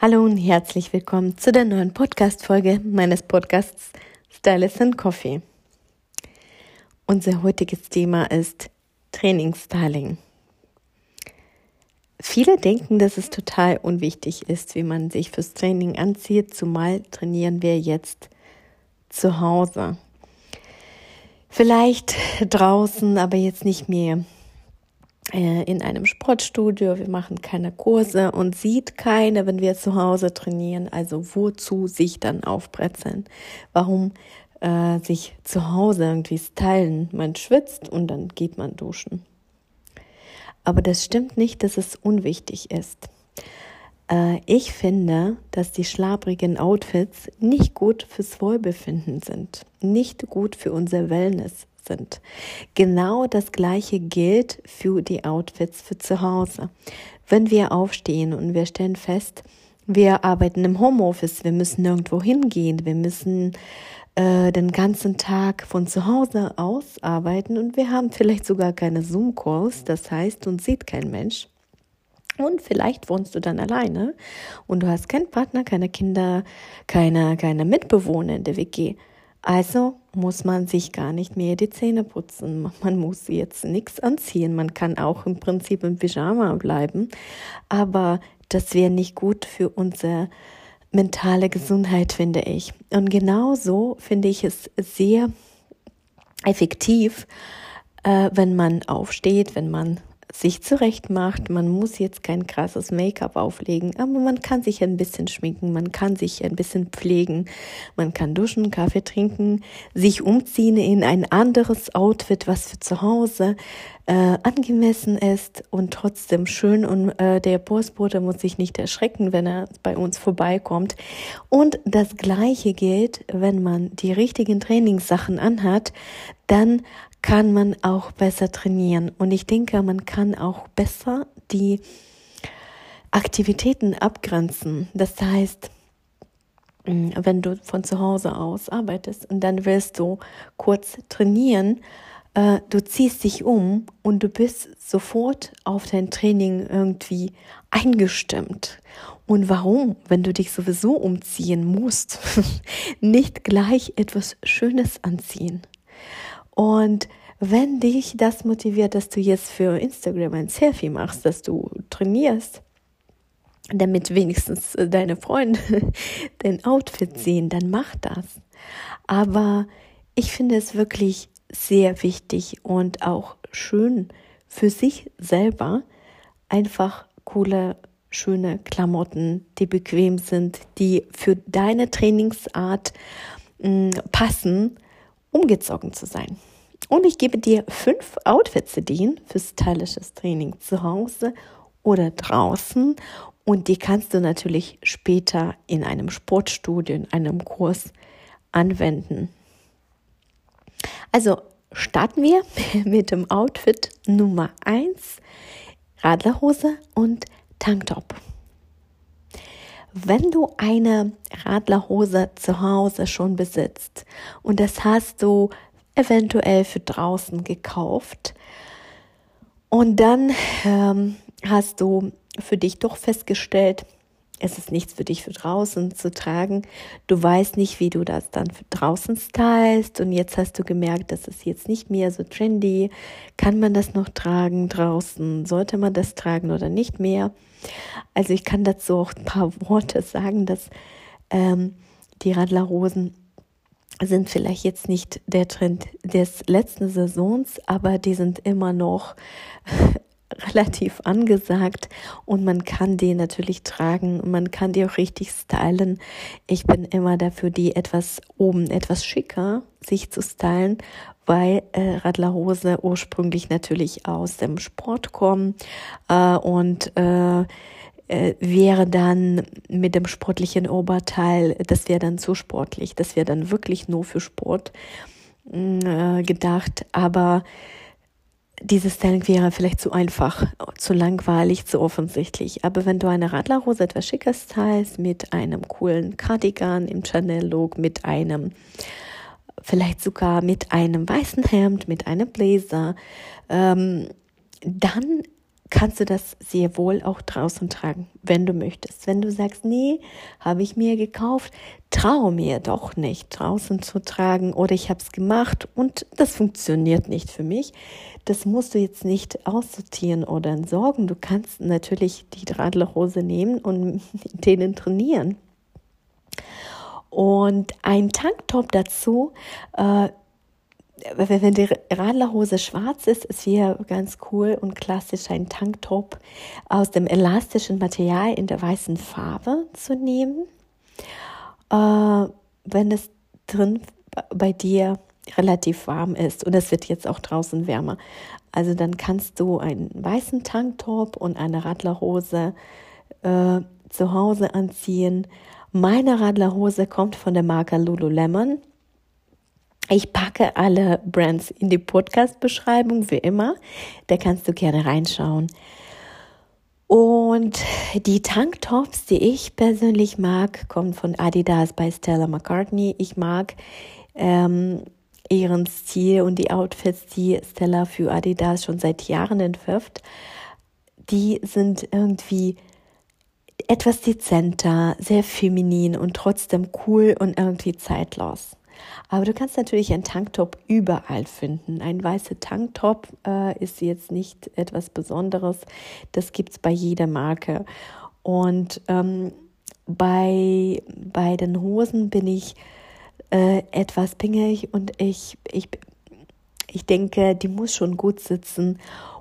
Hallo und herzlich willkommen zu der neuen Podcast-Folge meines Podcasts Stylist and Coffee. Unser heutiges Thema ist Trainingsstyling. Viele denken, dass es total unwichtig ist, wie man sich fürs Training anzieht, zumal trainieren wir jetzt zu Hause. Vielleicht draußen, aber jetzt nicht mehr in einem Sportstudio, wir machen keine Kurse und sieht keine, wenn wir zu Hause trainieren. Also wozu sich dann aufbrezeln? Warum äh, sich zu Hause irgendwie stylen? Man schwitzt und dann geht man duschen. Aber das stimmt nicht, dass es unwichtig ist. Äh, ich finde, dass die schlabrigen Outfits nicht gut fürs Wohlbefinden sind, nicht gut für unser Wellness sind. Genau das gleiche gilt für die Outfits für zu Hause. Wenn wir aufstehen und wir stellen fest, wir arbeiten im Homeoffice, wir müssen nirgendwo hingehen, wir müssen äh, den ganzen Tag von zu Hause aus arbeiten und wir haben vielleicht sogar keine Zoom-Calls, das heißt, uns sieht kein Mensch. Und vielleicht wohnst du dann alleine und du hast keinen Partner, keine Kinder, keine, keine Mitbewohner in der WG. Also muss man sich gar nicht mehr die Zähne putzen. Man muss jetzt nichts anziehen. Man kann auch im Prinzip im Pyjama bleiben. Aber das wäre nicht gut für unsere mentale Gesundheit, finde ich. Und genauso finde ich es sehr effektiv, äh, wenn man aufsteht, wenn man sich zurecht macht. Man muss jetzt kein krasses Make-up auflegen, aber man kann sich ein bisschen schminken, man kann sich ein bisschen pflegen, man kann duschen, Kaffee trinken, sich umziehen in ein anderes Outfit, was für zu Hause äh, angemessen ist und trotzdem schön und äh, der Postbote muss sich nicht erschrecken, wenn er bei uns vorbeikommt. Und das gleiche gilt, wenn man die richtigen Trainingssachen anhat, dann kann man auch besser trainieren. Und ich denke, man kann auch besser die Aktivitäten abgrenzen. Das heißt, mm, wenn du von zu Hause aus arbeitest und dann willst du kurz trainieren, äh, du ziehst dich um und du bist sofort auf dein Training irgendwie eingestimmt. Und warum, wenn du dich sowieso umziehen musst, nicht gleich etwas Schönes anziehen? Und wenn dich das motiviert, dass du jetzt für Instagram ein Selfie machst, dass du trainierst, damit wenigstens deine Freunde dein Outfit sehen, dann mach das. Aber ich finde es wirklich sehr wichtig und auch schön für sich selber, einfach coole, schöne Klamotten, die bequem sind, die für deine Trainingsart mh, mm, passen, umgezogen zu sein. Und ich gebe dir fünf Outfits-Ideen für stylisches Training zu Hause oder draußen. Und die kannst du natürlich später in einem Sportstudio, in einem Kurs anwenden. Also starten wir mit dem Outfit Nummer 1, Radlerhose und Tanktop. Wenn du eine Radlerhose zu Hause schon besitzt und das hast du eventuell für draußen gekauft und dann ähm, hast du für dich doch festgestellt, es ist nichts für dich für draußen zu tragen. Du weißt nicht, wie du das dann für draußen stylst und jetzt hast du gemerkt, das ist jetzt nicht mehr so trendy. Kann man das noch tragen draußen? Sollte man das tragen oder nicht mehr? Also ich kann dazu auch ein paar Worte sagen, dass ähm, die Radlerhosen sind vielleicht jetzt nicht der Trend des letzten Saisons, aber die sind immer noch relativ angesagt und man kann die natürlich tragen man kann die auch richtig stylen. Ich bin immer dafür, die etwas oben, etwas schicker sich zu stylen, weil äh, Radlerhose ursprünglich natürlich aus dem Sport kommen äh, und äh, äh, wäre dann mit dem sportlichen Oberteil, das wäre dann zu sportlich, das wäre dann wirklich nur für Sport mm, äh, gedacht, aber dieses Styling wäre vielleicht zu einfach, zu langweilig, zu offensichtlich. Aber wenn du eine Radlerhose etwas schicker stylst, mit einem coolen Cardigan im Chanel-Look, mit einem, vielleicht sogar mit einem weißen Hemd, mit einem Blazer, ähm, dann kannst du das sehr wohl auch draußen tragen, wenn du möchtest. Wenn du sagst, nee, habe ich mir gekauft, traue mir doch nicht draußen zu tragen oder ich habe es gemacht und das funktioniert nicht für mich. Das musst du jetzt nicht aussortieren oder entsorgen. Du kannst natürlich die Radlerhose nehmen und mit denen trainieren. Und ein Tanktop dazu äh, wenn die Radlerhose schwarz ist, ist hier ganz cool und klassisch ein Tanktop aus dem elastischen Material in der weißen Farbe zu nehmen. Äh, wenn es drin bei dir relativ warm ist und es wird jetzt auch draußen wärmer. Also dann kannst du einen weißen Tanktop und eine Radlerhose äh, zu Hause anziehen. Meine Radlerhose kommt von der Marke Lululemon ich packe alle Brands in die Podcast-Beschreibung, wie immer. Da kannst du gerne reinschauen. Und die Tanktops, die ich persönlich mag, kommen von Adidas bei Stella McCartney. Ich mag ähm, ihren Stil und die Outfits, die Stella für Adidas schon seit Jahren entwirft. Die sind irgendwie etwas dezenter, sehr feminin und trotzdem cool und irgendwie zeitlos. Aber du kannst natürlich einen Tanktop überall finden. Ein weißer Tanktop äh, ist jetzt nicht etwas Besonderes. Das gibt es bei jeder Marke. Und ähm, bei, bei den Hosen bin ich äh, etwas pingelig und ich, ich, ich denke, die muss schon gut sitzen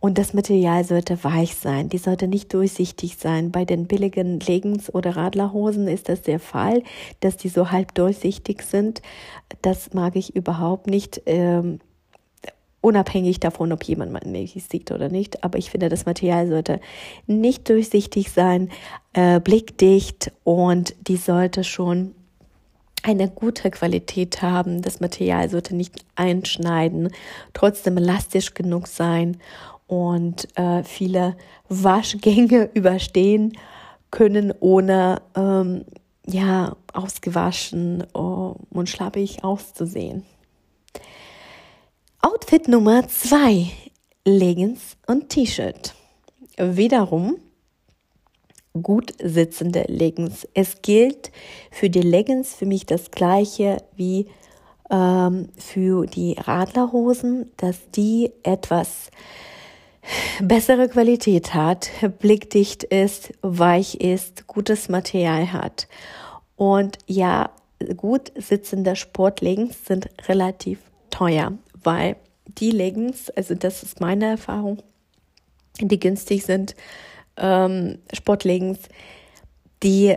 und das Material sollte weich sein, die sollte nicht durchsichtig sein. Bei den billigen Leggings oder Radlerhosen ist das der Fall, dass die so halb durchsichtig sind. Das mag ich überhaupt nicht. Ähm, unabhängig davon, ob jemand mich sieht oder nicht. Aber ich finde, das Material sollte nicht durchsichtig sein, äh, blickdicht und die sollte schon eine gute Qualität haben. Das Material sollte nicht einschneiden, trotzdem elastisch genug sein und äh, viele Waschgänge überstehen können, ohne ähm, ja, ausgewaschen oh, und schlappig auszusehen. Outfit Nummer zwei: Leggings und T-Shirt. Wiederum gut sitzende Leggings. Es gilt für die Leggings für mich das gleiche wie ähm, für die Radlerhosen, dass die etwas bessere Qualität hat, blickdicht ist, weich ist, gutes Material hat. Und ja, gut sitzende Sportleggings sind relativ teuer, weil die Leggings, also das ist meine Erfahrung, die günstig sind, ähm, Sportleggings, die,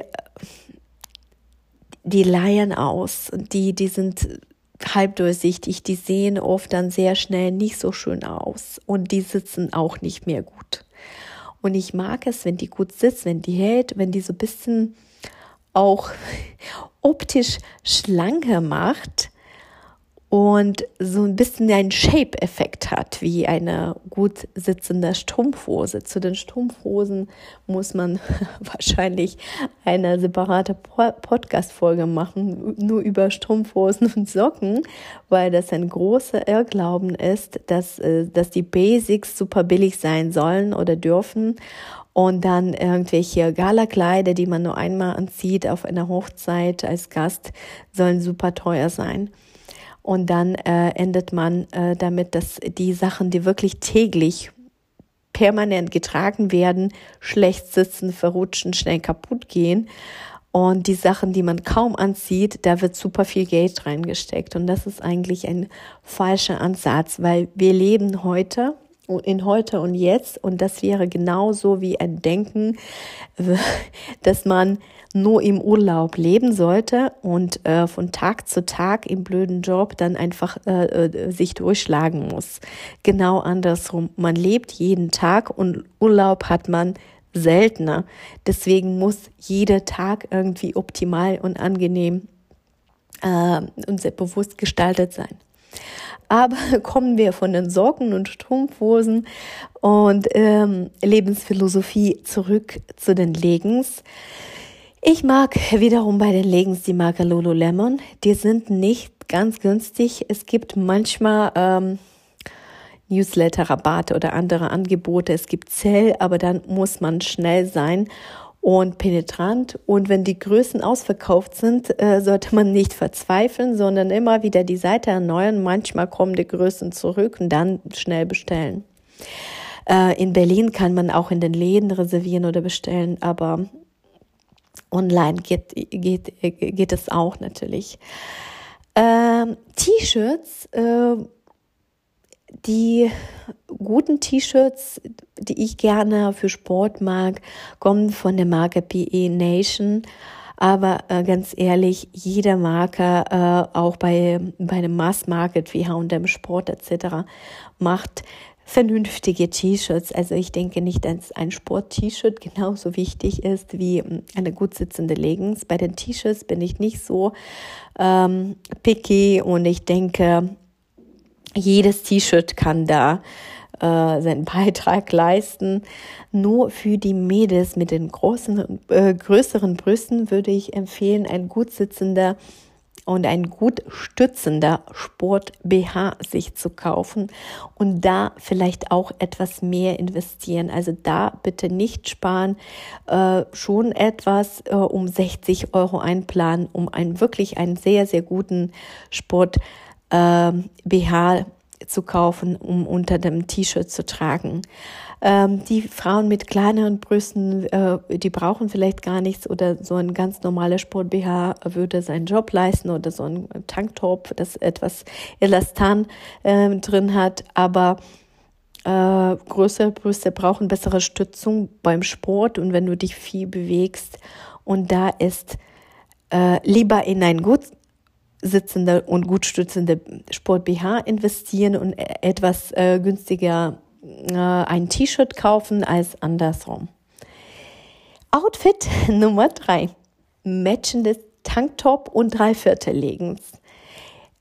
die leihen aus, die, die sind halbdurchsichtig, die sehen oft dann sehr schnell nicht so schön aus und die sitzen auch nicht mehr gut. Und ich mag es, wenn die gut sitzt, wenn die hält, wenn die so ein bisschen auch optisch schlanker macht und so ein bisschen einen Shape-Effekt hat, wie eine gut sitzende Strumpfhose. Zu den Strumpfhosen muss man wahrscheinlich eine separate Podcast-Folge machen, nur über Strumpfhosen und Socken, weil das ein großer Irrglauben ist, dass, äh, dass die Basics super billig sein sollen oder dürfen und dann irgendwelche Galakleider, die man nur einmal anzieht auf einer Hochzeit als Gast, sollen super teuer sein. Und dann äh, endet man äh, damit, dass die Sachen, die wirklich täglich permanent getragen werden, schlecht sitzen, verrutschen, schnell kaputt gehen. Und die Sachen, die man kaum anzieht, da wird super viel Geld reingesteckt. Und das ist eigentlich ein falscher Ansatz, weil wir leben heute in heute und jetzt und das wäre genauso wie ein Denken, dass man nur im Urlaub leben sollte und äh, von Tag zu Tag im blöden Job dann einfach äh, äh, sich durchschlagen muss. Genau andersrum. Man lebt jeden Tag und Urlaub hat man seltener. Deswegen muss jeder Tag irgendwie optimal und angenehm äh, und sehr bewusst gestaltet sein. Aber kommen wir von den Socken und Strumpfhosen und ähm, Lebensphilosophie zurück zu den Leggings. Ich mag wiederum bei den Leggings die Marke Lululemon. Die sind nicht ganz günstig. Es gibt manchmal ähm, Newsletter-Rabatte oder andere Angebote. Es gibt Zell, aber dann muss man schnell sein und penetrant. Und wenn die Größen ausverkauft sind, äh, sollte man nicht verzweifeln, sondern immer wieder die Seite erneuern. Manchmal kommen die Größen zurück und dann schnell bestellen. Äh, in Berlin kann man auch in den Läden reservieren oder bestellen, aber online geht, geht, geht es auch natürlich. Ähm, T-Shirts, äh, die guten T-Shirts, die ich gerne für Sport mag, kommen von der Marke PE Nation. Aber äh, ganz ehrlich, jeder Marke, äh, auch bei, bei einem Mass Market wie H&M Sport etc., macht vernünftige T-Shirts. Also ich denke nicht, dass ein Sport-T-Shirt genauso wichtig ist wie hm, eine gut sitzende Leggings. Bei den T-Shirts bin ich nicht so ähm, picky und ich denke, jedes T-Shirt kann da äh, seinen Beitrag leisten. Nur für die Mädels mit den großen, äh, größeren Brüsten würde ich empfehlen, ein gut sitzender und ein gut stützender Sport BH sich zu kaufen und da vielleicht auch etwas mehr investieren. Also da bitte nicht sparen, äh, schon etwas äh, um 60 Euro einplanen, um einen wirklich einen sehr, sehr guten Sport äh, BH zu kaufen, um unter dem T-Shirt zu tragen. Ähm, die Frauen mit kleineren Brüsten, äh, die brauchen vielleicht gar nichts oder so ein ganz normaler Sport-BH würde seinen Job leisten oder so ein Tanktop, das etwas Elastan äh, drin hat, aber äh, größere Brüste brauchen bessere Stützung beim Sport und wenn du dich viel bewegst und da ist äh, lieber in ein gut sitzende und gut stützende Sport BH investieren und e-, etwas äh, günstiger äh, ein T-Shirt kaufen als andersrum. Outfit Nummer drei. Matchendes Tanktop und Dreiviertel Leggings.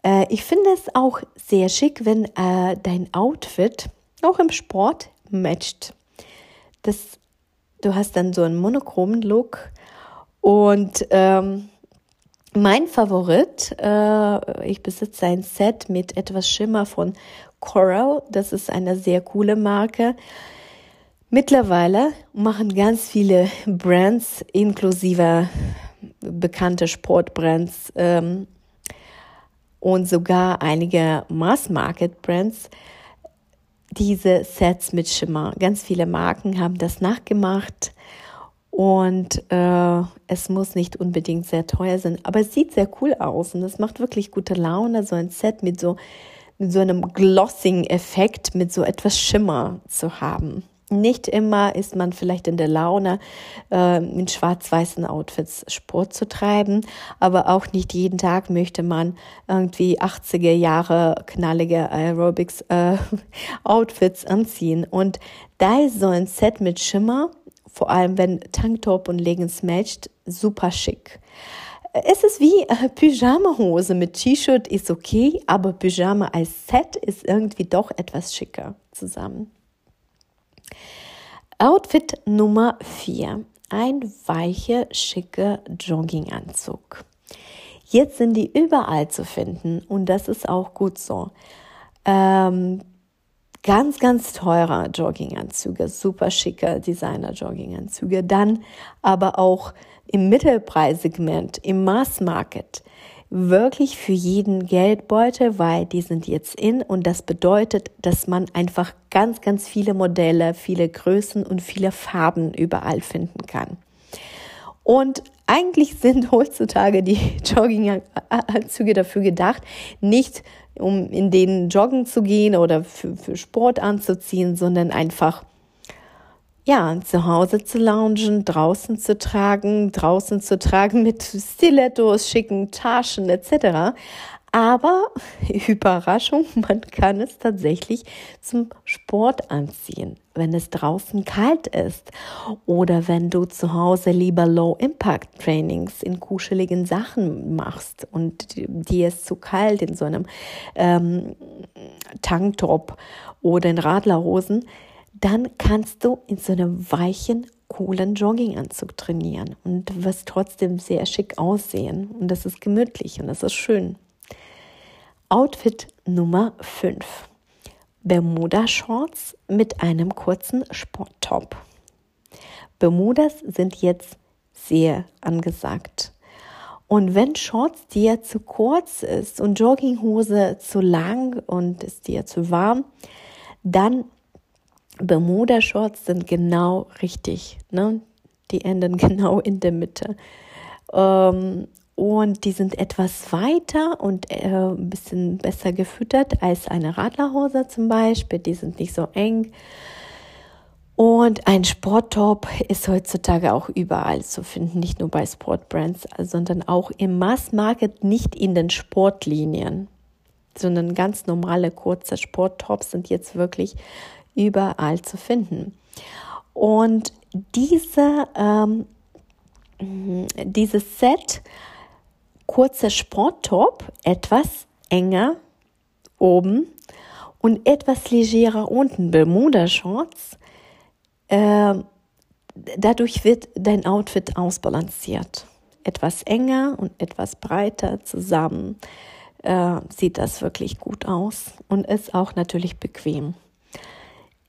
Äh, ich finde es auch sehr schick, wenn äh, dein Outfit auch im Sport matcht. Das, du hast dann so einen monochromen Look und ähm, mein Favorit, äh, ich besitze ein Set mit etwas Schimmer von Coral. Das ist eine sehr coole Marke. Mittlerweile machen ganz viele Brands, inklusive bekannte Sportbrands ähm, und sogar einige Mass-Market-Brands, diese Sets mit Schimmer. Ganz viele Marken haben das nachgemacht und äh, es muss nicht unbedingt sehr teuer sein, aber es sieht sehr cool aus und es macht wirklich gute Laune, so ein Set mit so, mit so einem Glossing-Effekt, mit so etwas Schimmer zu haben. Nicht immer ist man vielleicht in der Laune, äh, in schwarz-weißen Outfits Sport zu treiben, aber auch nicht jeden Tag möchte man irgendwie 80er Jahre knallige Aerobics äh, Outfits anziehen. Und da ist so ein Set mit Schimmer vor allem wenn Tanktop und Leggings matcht, super schick. Es ist wie äh, Pyjama-Hose mit T-Shirt ist okay, aber Pyjama als Set ist irgendwie doch etwas schicker zusammen. Outfit Nummer 4. Ein weicher, schicker Jogginganzug. Jetzt sind die überall zu finden und das ist auch gut so. Ähm, ganz, ganz teurer Jogginganzüge, super schicke Designer-Jogginganzüge. Dann aber auch im Mittelpreissegment, im Mass Market, wirklich für jeden Geldbeutel, weil die sind jetzt in und das bedeutet, dass man einfach ganz, ganz viele Modelle, viele Größen und viele Farben überall finden kann. Und eigentlich sind heutzutage die Jogginganzüge dafür gedacht, nicht um in denen joggen zu gehen oder für, für Sport anzuziehen, sondern einfach ja, zu Hause zu loungen, draußen zu tragen, draußen zu tragen mit Stilettos, schicken Taschen etc. Aber Überraschung, man kann es tatsächlich zum Sport anziehen, wenn es draußen kalt ist oder wenn du zu Hause lieber Low-Impact-Trainings in kuscheligen Sachen machst und dir ist zu kalt in so einem ähm, Tanktop oder in Radlerhosen, dann kannst du in so einem weichen coolen Jogginganzug trainieren und wirst trotzdem sehr schick aussehen. Und das ist gemütlich und das ist schön. Outfit Nummer 5. Bermuda-Shorts mit einem kurzen Sporttop. Bermudas sind jetzt sehr angesagt. Und wenn Shorts dir zu kurz ist und Jogginghose zu lang und ist dir zu warm, dann Bermuda-Shorts sind genau richtig. Ne? Die enden genau in der Mitte. Ähm, und die sind etwas weiter und äh, ein bisschen besser gefüttert als eine Radlerhose zum Beispiel. Die sind nicht so eng. Und ein Sporttop ist heutzutage auch überall zu finden, nicht nur bei Sportbrands, sondern auch im Mass-Market, nicht in den Sportlinien, sondern ganz normale kurze Sporttops sind jetzt wirklich überall zu finden. Und diese, ähm, dieses Set, kurzer Sporttop, etwas enger oben und etwas legerer unten, Bermuda-Shorts, äh, dadurch wird dein Outfit ausbalanciert. Etwas enger und etwas breiter zusammen äh, sieht das wirklich gut aus und ist auch natürlich bequem.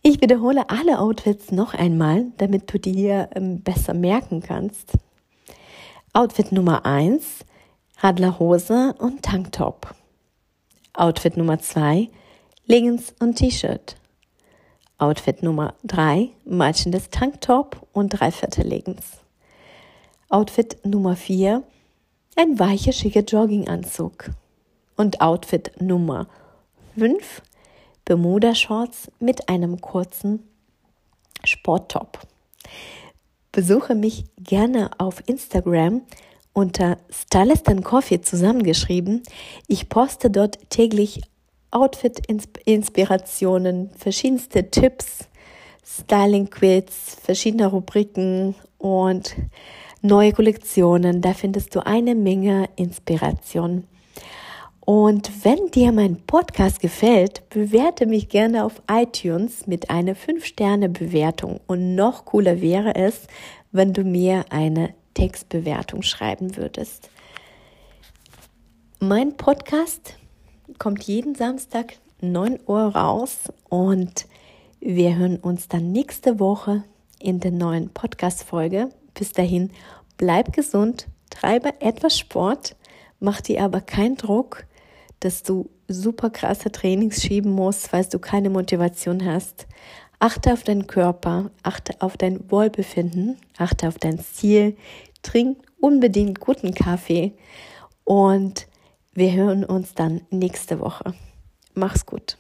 Ich wiederhole alle Outfits noch einmal, damit du dir ähm, besser merken kannst. Outfit Nummer 1, Radlerhose und Tanktop. Outfit Nummer 2, Leggings und T-Shirt. Outfit Nummer 3, matchendes Tanktop und Dreiviertel Leggings. Outfit Nummer 4, ein weicher, schicker Jogginganzug. Und Outfit Nummer 5, Bermuda-Shorts mit einem kurzen Sporttop. Besuche mich gerne auf Instagram unter Stylist and Coffee zusammengeschrieben. Ich poste dort täglich Outfit-Inspirationen, verschiedenste Tipps, Styling-Quits, verschiedene Rubriken und neue Kollektionen. Da findest du eine Menge Inspiration. Und wenn dir mein Podcast gefällt, bewerte mich gerne auf iTunes mit einer 5-Sterne-Bewertung. Und noch cooler wäre es, wenn du mir eine Textbewertung schreiben würdest. Mein Podcast kommt jeden Samstag 9 Uhr raus und wir hören uns dann nächste Woche in der neuen Podcast-Folge. Bis dahin, bleib gesund, treibe etwas Sport, mach dir aber keinen Druck dass du super krasse Trainings schieben musst, falls du keine Motivation hast. Achte auf deinen Körper, achte auf dein Wohlbefinden, achte auf dein Ziel, trink unbedingt guten Kaffee und wir hören uns dann nächste Woche. Mach's gut.